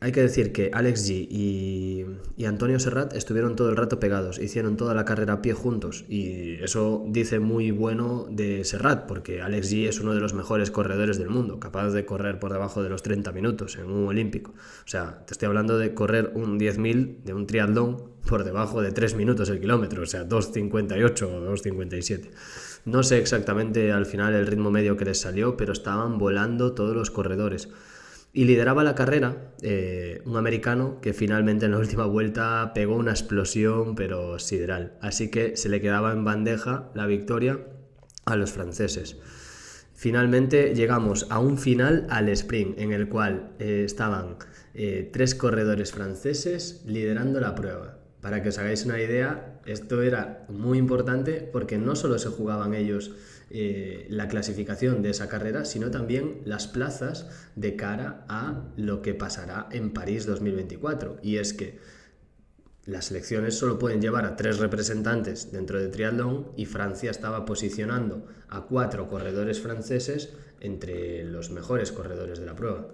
Hay que decir que Alex G y, Antonio Serrat estuvieron todo el rato pegados, hicieron toda la carrera a pie juntos y eso dice muy bueno de Serrat porque Alex G es uno de los mejores corredores del mundo, capaz de correr por debajo de los 30 minutos en un olímpico. O sea, te estoy hablando de correr un 10.000 de un triatlón por debajo de 3 minutos el kilómetro, o sea, 2.58 o 2.57. No sé exactamente al final el ritmo medio que les salió, pero estaban volando todos los corredores. Y lideraba la carrera eh, un americano que finalmente en la última vuelta pegó una explosión pero sideral. Así que se le quedaba en bandeja la victoria a los franceses. Finalmente llegamos a un final al sprint en el cual eh, estaban eh, tres corredores franceses liderando la prueba. Para que os hagáis una idea, esto era muy importante porque no solo se jugaban ellos eh, la clasificación de esa carrera, sino también las plazas de cara a lo que pasará en París 2024. Y es que las selecciones solo pueden llevar a tres representantes dentro de triatlón y Francia estaba posicionando a cuatro corredores franceses entre los mejores corredores de la prueba.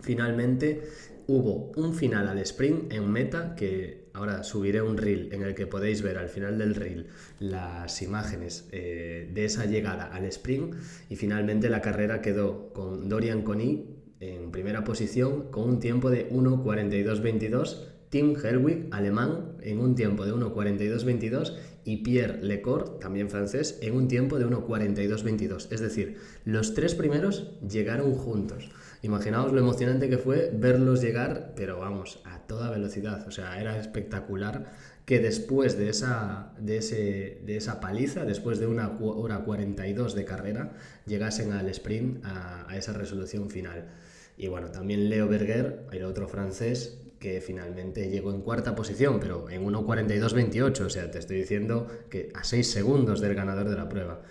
Finalmente hubo un final al sprint en meta que ahora subiré un reel en el que podéis ver al final del reel las imágenes eh, de esa llegada al sprint y finalmente la carrera quedó con Dorian Conny en primera posición con un tiempo de 1.42.22 Tim Helwig, alemán, en un tiempo de 1.42.22 y Pierre Lecor, también francés, en un tiempo de 1.42.22. Es decir, los tres primeros llegaron juntos. Imaginaos lo emocionante que fue verlos llegar, pero vamos, a toda velocidad. O sea, era espectacular que después de esa, de, ese, de esa paliza, después de una hora 42 de carrera, llegasen al sprint a, esa resolución final. Y bueno, también Leo Berger, el otro francés, que finalmente llegó en cuarta posición, pero en 1.42.28, o sea, te estoy diciendo que a 6 segundos del ganador de la prueba.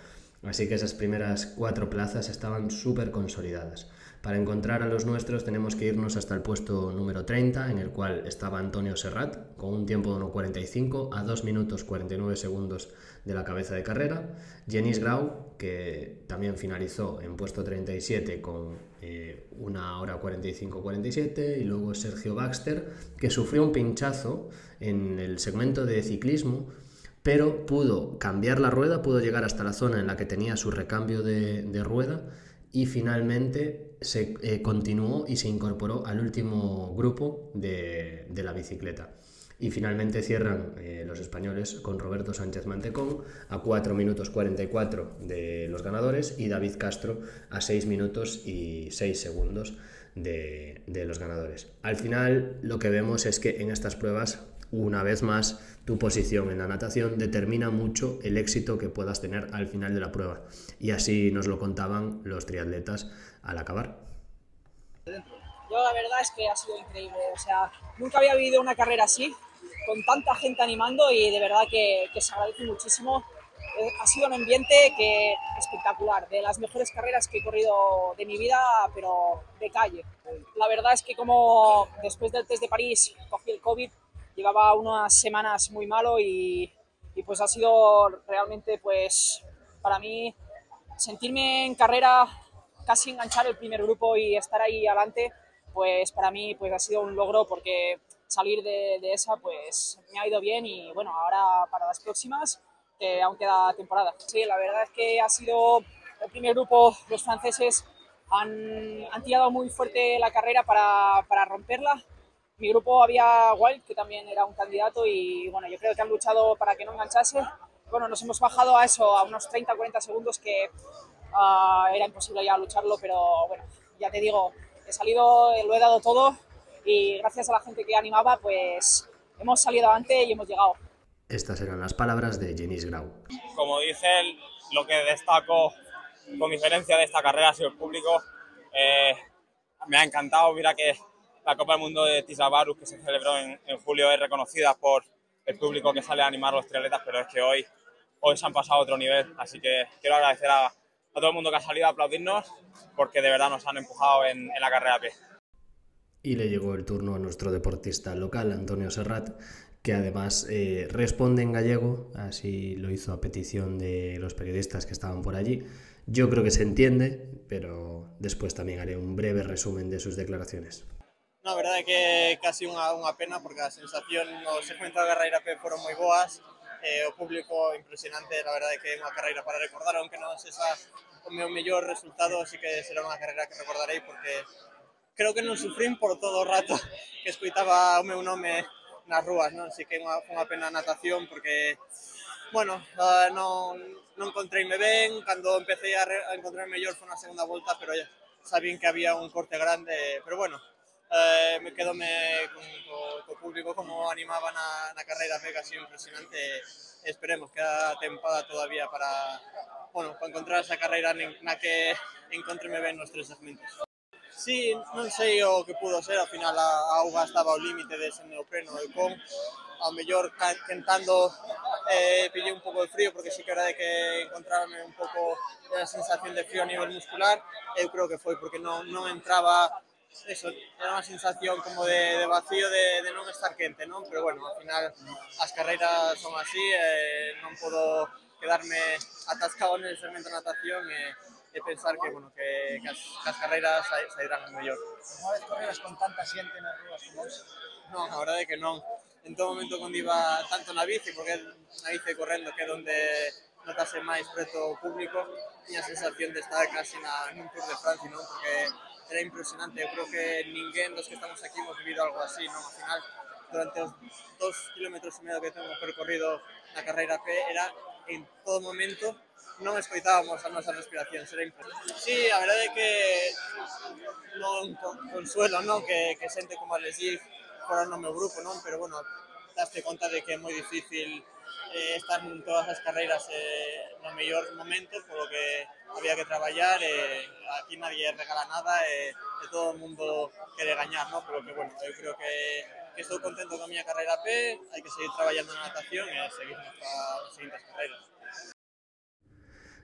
Así que esas primeras cuatro plazas estaban súper consolidadas. Para encontrar a los nuestros tenemos que irnos hasta el puesto número 30, en el cual estaba Antonio Serrat, con un tiempo de 1.45 a 2 minutos 49 segundos de la cabeza de carrera. Jenis Grau, que también finalizó en puesto 37 con eh, una hora 45-47. Y luego Sergio Baxter, que sufrió un pinchazo en el segmento de ciclismo pero pudo cambiar la rueda, pudo llegar hasta la zona en la que tenía su recambio de, rueda y finalmente se eh, continuó y se incorporó al último grupo de, la bicicleta. Y finalmente cierran eh, los españoles con Roberto Sánchez Mantecón a 4 minutos 44 de los ganadores y David Castro a 6 minutos y 6 segundos de, de los ganadores. Al final lo que vemos es que en estas pruebas, una vez más, tu posición en la natación determina mucho el éxito que puedas tener al final de la prueba. Y así nos lo contaban los triatletas al acabar. Yo la verdad es que ha sido increíble, o sea, nunca había vivido una carrera así, con tanta gente animando y de verdad que, que se agradece muchísimo. Eh, ha sido un ambiente que espectacular, de las mejores carreras que he corrido de mi vida, pero de calle. La verdad es que como después del test de París cogí el COVID, llevaba unas semanas muy malo y, y pues ha sido realmente pues para mí sentirme en carrera, casi enganchar el primer grupo y estar ahí adelante, pues para mí pues ha sido un logro porque salir de, de, esa pues me ha ido bien y bueno, ahora para las próximas, que aún queda temporada. Sí, la verdad es que ha sido el primer grupo, los franceses han, han tirado muy fuerte la carrera para, para romperla. Mi grupo había Wild, que también era un candidato y bueno, yo creo que han luchado para que no enganchase. Bueno, nos hemos bajado a eso, a unos 30-40 segundos que uh, era imposible ya lucharlo, pero bueno, ya te digo, he salido, lo he dado todo y gracias a la gente que animaba, pues hemos salido adelante y hemos llegado. Estas eran las palabras de Jenis Grau. Como dice él, lo que destaco con diferencia de esta carrera ha sido el público. Eh, me ha encantado, mira que la Copa del Mundo de Tisabarus que se celebró en, en, julio es reconocida por el público que sale a animar a los triatletas, pero es que hoy, hoy se han pasado a otro nivel, así que quiero agradecer a, a todo el mundo que ha salido a aplaudirnos porque de verdad nos han empujado en, en la carrera a pie. Y le llegó el turno a nuestro deportista local, Antonio Serrat, que además eh, responde en gallego, así lo hizo a petición de los periodistas que estaban por allí. Yo creo que se entiende, pero después también haré un breve resumen de sus declaraciones. Na verdade que casi unha, unha pena porque a sensación no segmento da carreira P foron moi boas eh, o público impresionante, a verdade que é unha carreira para recordar, aunque non sexa o meu mellor resultado, así que será unha carreira que recordarei porque creo que non sufrín por todo o rato que escoitaba o meu nome nas rúas, non? Así que unha, unha pena a natación porque bueno, uh, non, non encontreime ben, cando empecé a, re, a encontrar mellor foi na segunda volta, pero ya sabín que había un corte grande, pero bueno, eh, me quedo me, con, co, co público como animaba na, na carreira mega así impresionante. Esperemos que a tempada todavía para, bueno, para encontrar esa carreira na que encontreme ben nos tres segmentos. Sí, non sei o que pudo ser, ao final a, a auga estaba ao límite de ese neopreno e con ao mellor tentando eh, pillé un pouco de frío porque sí que era de que encontrarme un pouco de sensación de frío a nivel muscular. Eu creo que foi porque non, non entraba eso, era unha sensación como de, de vacío de, de non estar quente, non? Pero bueno, ao final as carreiras son así, eh, non podo quedarme atascado en el segmento de natación e, e pensar que, bueno, que, que, as, que as carreiras sairán mellor. Unha vez correras con tanta xente nas rúas como hoxe? Non, a verdade que non. En todo momento cando iba tanto na bici, porque na bici correndo que é onde notase máis preto o público, tiña a sensación de estar casi na, nun Tour de Francia, non? Porque era impresionante. Eu creo que ninguén dos que estamos aquí hemos vivido algo así, non? Al final, durante os dos kilómetros e medio que temos percorrido na carreira P, era en todo momento non escoitábamos a nosa respiración, era impresionante. Sí, a verdade é que non consuelo, non? Que, que xente como a Lesig fora no grupo, non? Pero, bueno, daste conta de que é moi difícil eh, estar en todas as carreiras eh, no mellor momento, polo que había que traballar, eh, aquí nadie regala nada, eh, todo o mundo quere gañar, ¿no? pero que, bueno, eu creo que, que contento con a miña carreira P, hai que seguir traballando na natación e seguir nas seguintes carreiras.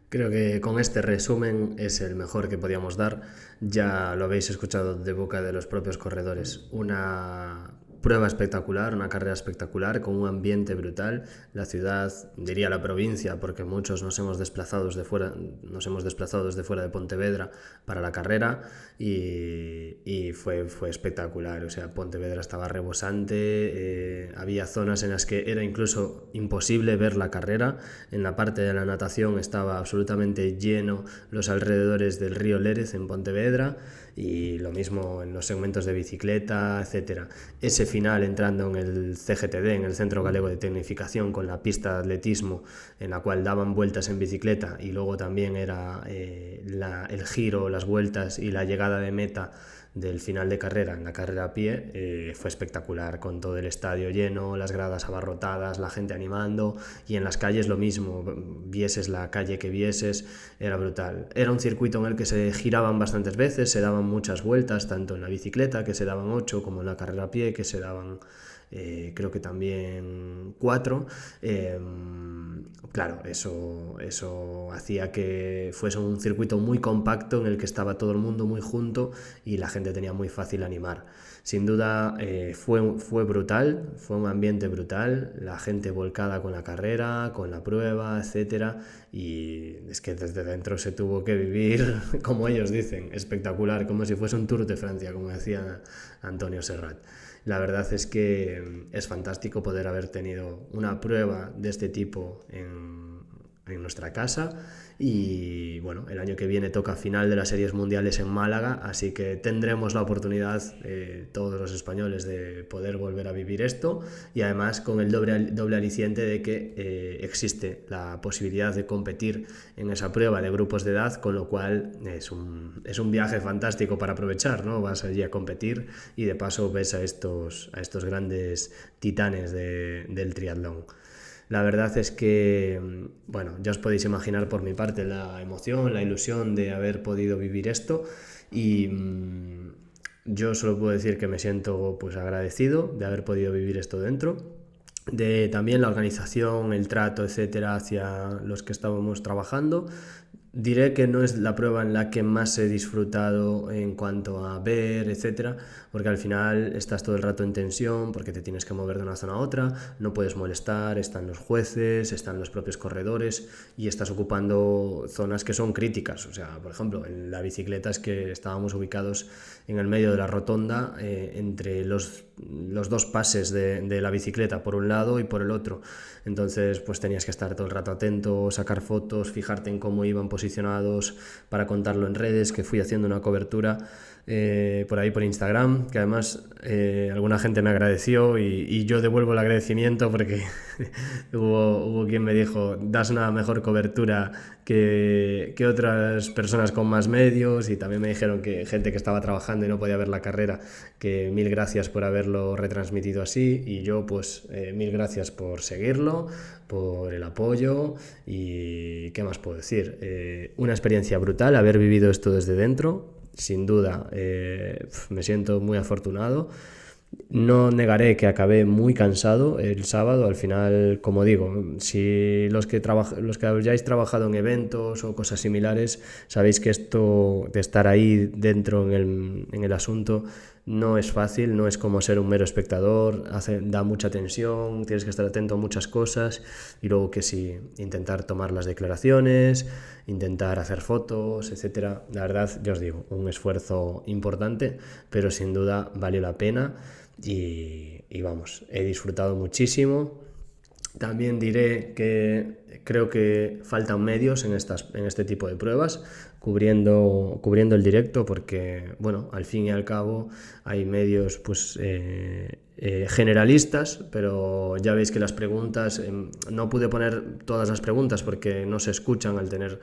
Creo que con este resumen es el mejor que podíamos dar. Ya lo habéis escuchado de boca de los propios corredores. Una prueba espectacular, una carrera espectacular, con un ambiente brutal. La ciudad, diría la provincia, porque muchos nos hemos desplazado desde fuera, nos hemos desplazado desde fuera de Pontevedra para la carrera y, fue, fue espectacular. O sea, Pontevedra estaba rebosante, eh, había zonas en las que era incluso imposible ver la carrera. En la parte de la natación estaba absolutamente lleno los alrededores del río Lérez en Pontevedra y lo mismo en los segmentos de bicicleta, etcétera. Ese final entrando en el CGTD, en el Centro Galego de Tecnificación, con la pista de atletismo en la cual daban vueltas en bicicleta y luego también era eh, el giro, las vueltas y la llegada de meta del final de carrera en la carrera a pie eh, fue espectacular, con todo el estadio lleno, las gradas abarrotadas, la gente animando y en las calles lo mismo, vieses la calle que vieses, era brutal. Era un circuito en el que se giraban bastantes veces, se daban muchas vueltas, tanto en la bicicleta, que se daban ocho, como en la carrera a pie, que se daban eh, creo que también cuatro. Em, claro, eso, eso hacía que fuese un circuito muy compacto en el que estaba todo el mundo muy junto y la gente tenía muy fácil animar. Sin duda eh, fue, fue brutal, fue un ambiente brutal, la gente volcada con la carrera, con la prueba, etc. Y es que desde dentro se tuvo que vivir, *laughs* como ellos dicen, espectacular, como si fuese un Tour de Francia, como decía Antonio Serrat. La verdad es que mm, es fantástico poder haber tenido una prueba de este tipo en, en nuestra casa y bueno, el año que viene toca final de las series mundiales en Málaga, así que tendremos la oportunidad eh, todos los españoles de poder volver a vivir esto y además con el doble, doble aliciente de que eh, existe la posibilidad de competir en esa prueba de grupos de edad, con lo cual es un, es un viaje fantástico para aprovechar, ¿no? Vas allí a competir y de paso ves a estos, a estos grandes titanes de, del triatlón. La verdad es que, mm, bueno, ya os podéis imaginar por mi parte la emoción, la ilusión de haber podido vivir esto y mm, yo solo puedo decir que me siento pues agradecido de haber podido vivir esto dentro de también la organización, el trato, etcétera, hacia los que estábamos trabajando, Diré que no es la prueba en la que más he disfrutado en cuanto a ver, etcétera, porque al final estás todo el rato en tensión, porque te tienes que mover de una zona a otra, no puedes molestar, están los jueces, están los propios corredores y estás ocupando zonas que son críticas. O sea, por ejemplo, en la bicicleta es que estábamos ubicados en el medio de la rotonda eh, entre los, los, dos pases de, la bicicleta, por un lado y por el otro. Entonces, pues tenías que estar todo el rato atento, sacar fotos, fijarte en cómo iban posicionados para contarlo en redes, que fui haciendo una cobertura eh, por ahí por Instagram, que además eh, alguna gente me agradeció y, yo devuelvo el agradecimiento porque *laughs* hubo, hubo, quien me dijo, das una mejor cobertura que, que, otras personas con más medios y también me dijeron que gente que estaba trabajando y no podía ver la carrera, que mil gracias por haberlo retransmitido así. Y yo pues eh, mil gracias por seguirlo, por el apoyo. Y qué más puedo decir. una experiencia brutal haber vivido esto desde dentro, sin duda, eh, me siento muy afortunado. No negaré que acabé muy cansado el sábado. Al final, como digo, si los que, los que hayáis trabajado en eventos o cosas similares, sabéis que esto de estar ahí dentro en el, en el asunto no es fácil, no es como ser un mero espectador, hace, da mucha tensión, tienes que estar atento a muchas cosas y luego que sí, intentar tomar las declaraciones, intentar hacer fotos, etcétera. La verdad, ya os digo, un esfuerzo importante, pero sin duda valió la pena y, y vamos, he disfrutado muchísimo. También diré que creo que faltan medios en, estas, en este tipo de pruebas, cubriendo, cubriendo el directo, porque, bueno, al fin y al cabo hay medios pues, eh, eh, generalistas, pero ya veis que las preguntas, em, no pude poner todas las preguntas porque no se escuchan al tener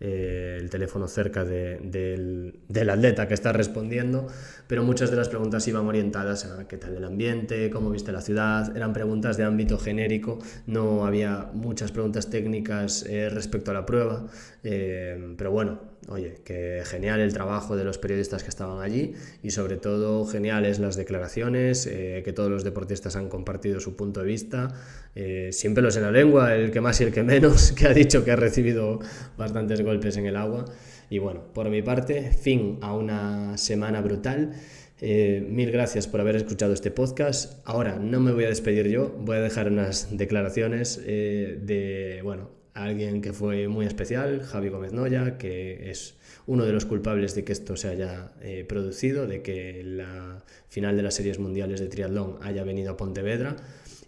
eh, el teléfono cerca del, del, atleta que está respondiendo, pero muchas de las preguntas iban orientadas a qué tal el ambiente, cómo viste la ciudad, eran preguntas de ámbito genérico, no había muchas preguntas técnicas eh, respecto a la prueba, eh, pero bueno, oye, que genial el trabajo de los periodistas que estaban allí y sobre todo geniales las declaraciones, eh, que todos los deportistas han compartido su punto de vista, eh, sin pelos en la lengua, el que más y el que menos, *laughs* que ha dicho que ha recibido bastantes golpes en el agua. Y bueno, por mi parte, fin a una semana brutal. Eh, mil gracias por haber escuchado este podcast. Ahora no me voy a despedir yo, voy a dejar unas declaraciones de, bueno, alguien que fue muy especial, Javi Gómez Noya, que es uno de los culpables de que esto se haya eh, producido, de que la final de las series mundiales de triatlón haya venido a Pontevedra.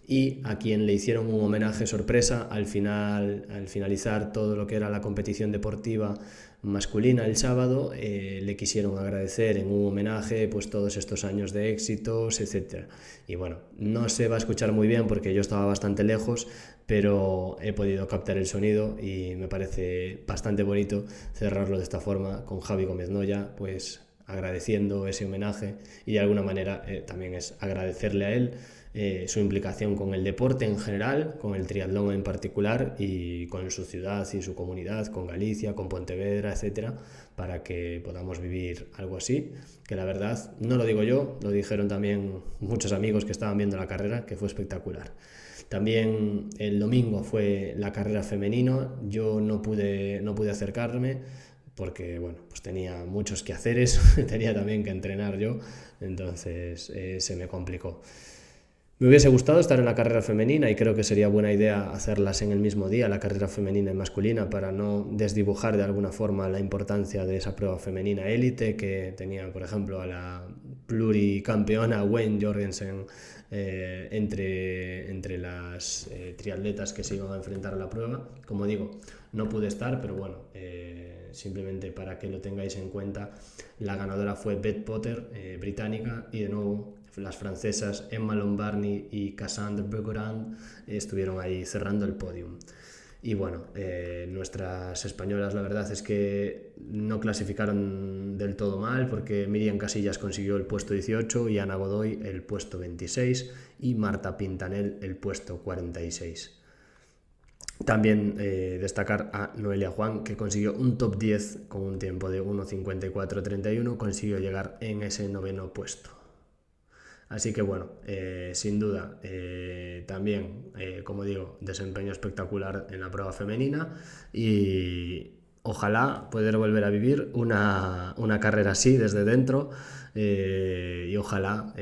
Y a quien le hicieron un homenaje sorpresa al final al finalizar todo lo que era la competición deportiva masculina el sábado, eh, le quisieron agradecer en un homenaje pues todos estos años de éxitos, etc. Y bueno, no se va a escuchar muy bien porque yo estaba bastante lejos, pero he podido captar el sonido y me parece bastante bonito cerrarlo de esta forma con Javi Gómez Noya, pues agradeciendo ese homenaje y de alguna manera eh, también es agradecerle a él eh, su implicación con el deporte en general, con el triatlón en particular y con su ciudad y su comunidad, con Galicia, con Pontevedra, etcétera, para que podamos vivir algo así. Que la verdad, no lo digo yo, lo dijeron también muchos amigos que estaban viendo la carrera, que fue espectacular. También el domingo fue la carrera femenina, yo no pude, no pude acercarme porque bueno, pues tenía muchos quehaceres, *laughs* tenía también que entrenar yo, entonces eh, se me complicó. Me hubiese gustado estar en la carrera femenina y creo que sería buena idea hacerlas en el mismo día, la carrera femenina y masculina, para no desdibujar de alguna forma la importancia de esa prueba femenina élite que tenía, por ejemplo, a la pluricampeona Wayne Jorgensen eh, entre, entre las eh, triatletas que se iban a enfrentar a la prueba. Como digo, no pude estar, pero bueno, eh, simplemente para que lo tengáis en cuenta, la ganadora fue Beth Potter, británica, y de nuevo las francesas Emma Lombardi y Cassandre Bergoran estuvieron ahí cerrando el podium. Y bueno, eh, nuestras españolas la verdad es que no clasificaron del todo mal porque Miriam Casillas consiguió el puesto 18 y Ana Godoy el puesto 26 y Marta Pintanel el puesto 46. También eh, destacar a Noelia Juan, que consiguió un top 10 con un tiempo de 1.54.31, consiguió llegar en ese noveno puesto. Así que bueno, eh, sin duda, eh, también, eh, como digo, desempeño espectacular en la prueba femenina y ojalá poder volver a vivir una, una carrera así desde dentro y ojalá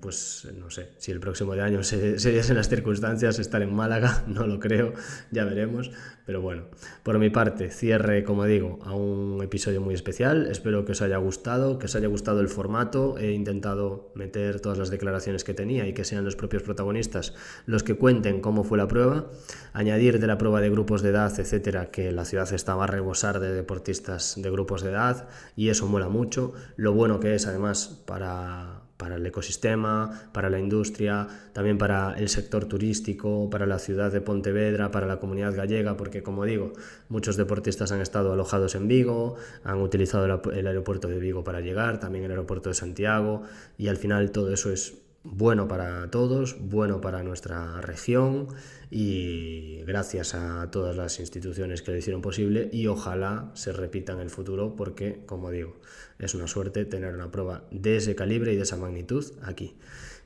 pues no sé, si el próximo año se, las circunstancias, estar en Málaga, *laughs* no lo creo, ya veremos. Pero bueno, por mi parte, cierre, como digo, a un episodio muy especial. Espero que os haya gustado, que os haya gustado el formato. He intentado meter todas las declaraciones que tenía y que sean los propios protagonistas los que cuenten cómo fue la prueba. Añadir de la prueba de grupos de edad, etcétera, que la ciudad estaba a rebosar de deportistas de grupos de edad y eso mola mucho. Lo bueno que es, además, para para el ecosistema, para la industria, también para el sector turístico, para la ciudad de Pontevedra, para la comunidad gallega, porque como digo, muchos deportistas han estado alojados en Vigo, han utilizado el aeropuerto de Vigo para llegar, también el aeropuerto de Santiago, y al final todo eso es bueno para todos, bueno para nuestra región y gracias a todas las instituciones que lo hicieron posible y ojalá se repita en el futuro porque, como digo, es una suerte tener una prueba de ese calibre y de esa magnitud aquí.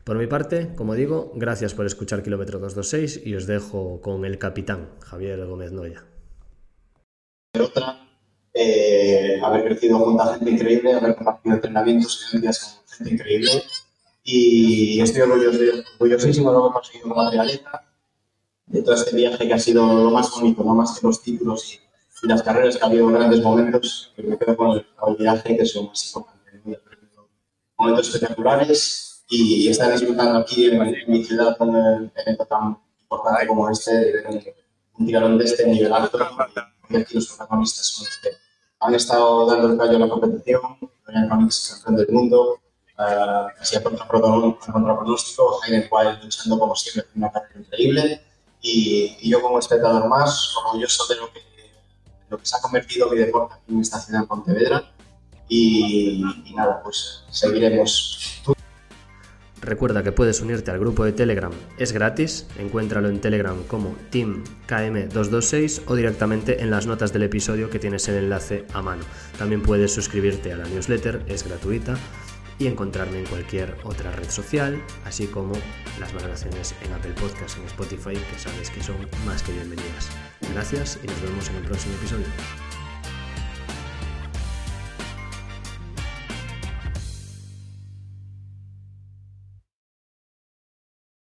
Por mi parte, como digo, gracias por escuchar Kilómetro 226 y os dejo con el capitán, Javier Gómez Noya. Eh, haber crecido junto a gente increíble, haber compartido entrenamientos y con gente increíble y estoy orgulloso, orgullosísimo de lo que he conseguido como atleta, de todo este viaje que ha sido lo más bonito, no más que los títulos y, las carreras, que ha habido grandes momentos, que me quedo con el, viaje, que lo más importante. Momentos espectaculares y, estar disfrutando aquí en, mi ciudad con un evento tan importante como este, un tirón de este nivel alto, y aquí los protagonistas son los que han estado dando el callo a la competición, Dorian Cummings campeón del mundo, uh, así a contra pronóstico, Jaime Wild luchando como siempre una carrera increíble y, y, yo como espectador más orgulloso de lo que, lo que se ha convertido mi deporte aquí en esta ciudad de Pontevedra. Y, y nada, pues seguiremos. Recuerda que puedes unirte al grupo de Telegram, es gratis, encuéntralo en Telegram como TeamKM226 o directamente en las notas del episodio que tienes el enlace a mano. También puedes suscribirte a la newsletter, es gratuita y encontrarme en cualquier otra red social, así como las valoraciones en Apple Podcasts, en Spotify, que sabes que son más que bienvenidas. Gracias y nos vemos en el próximo episodio.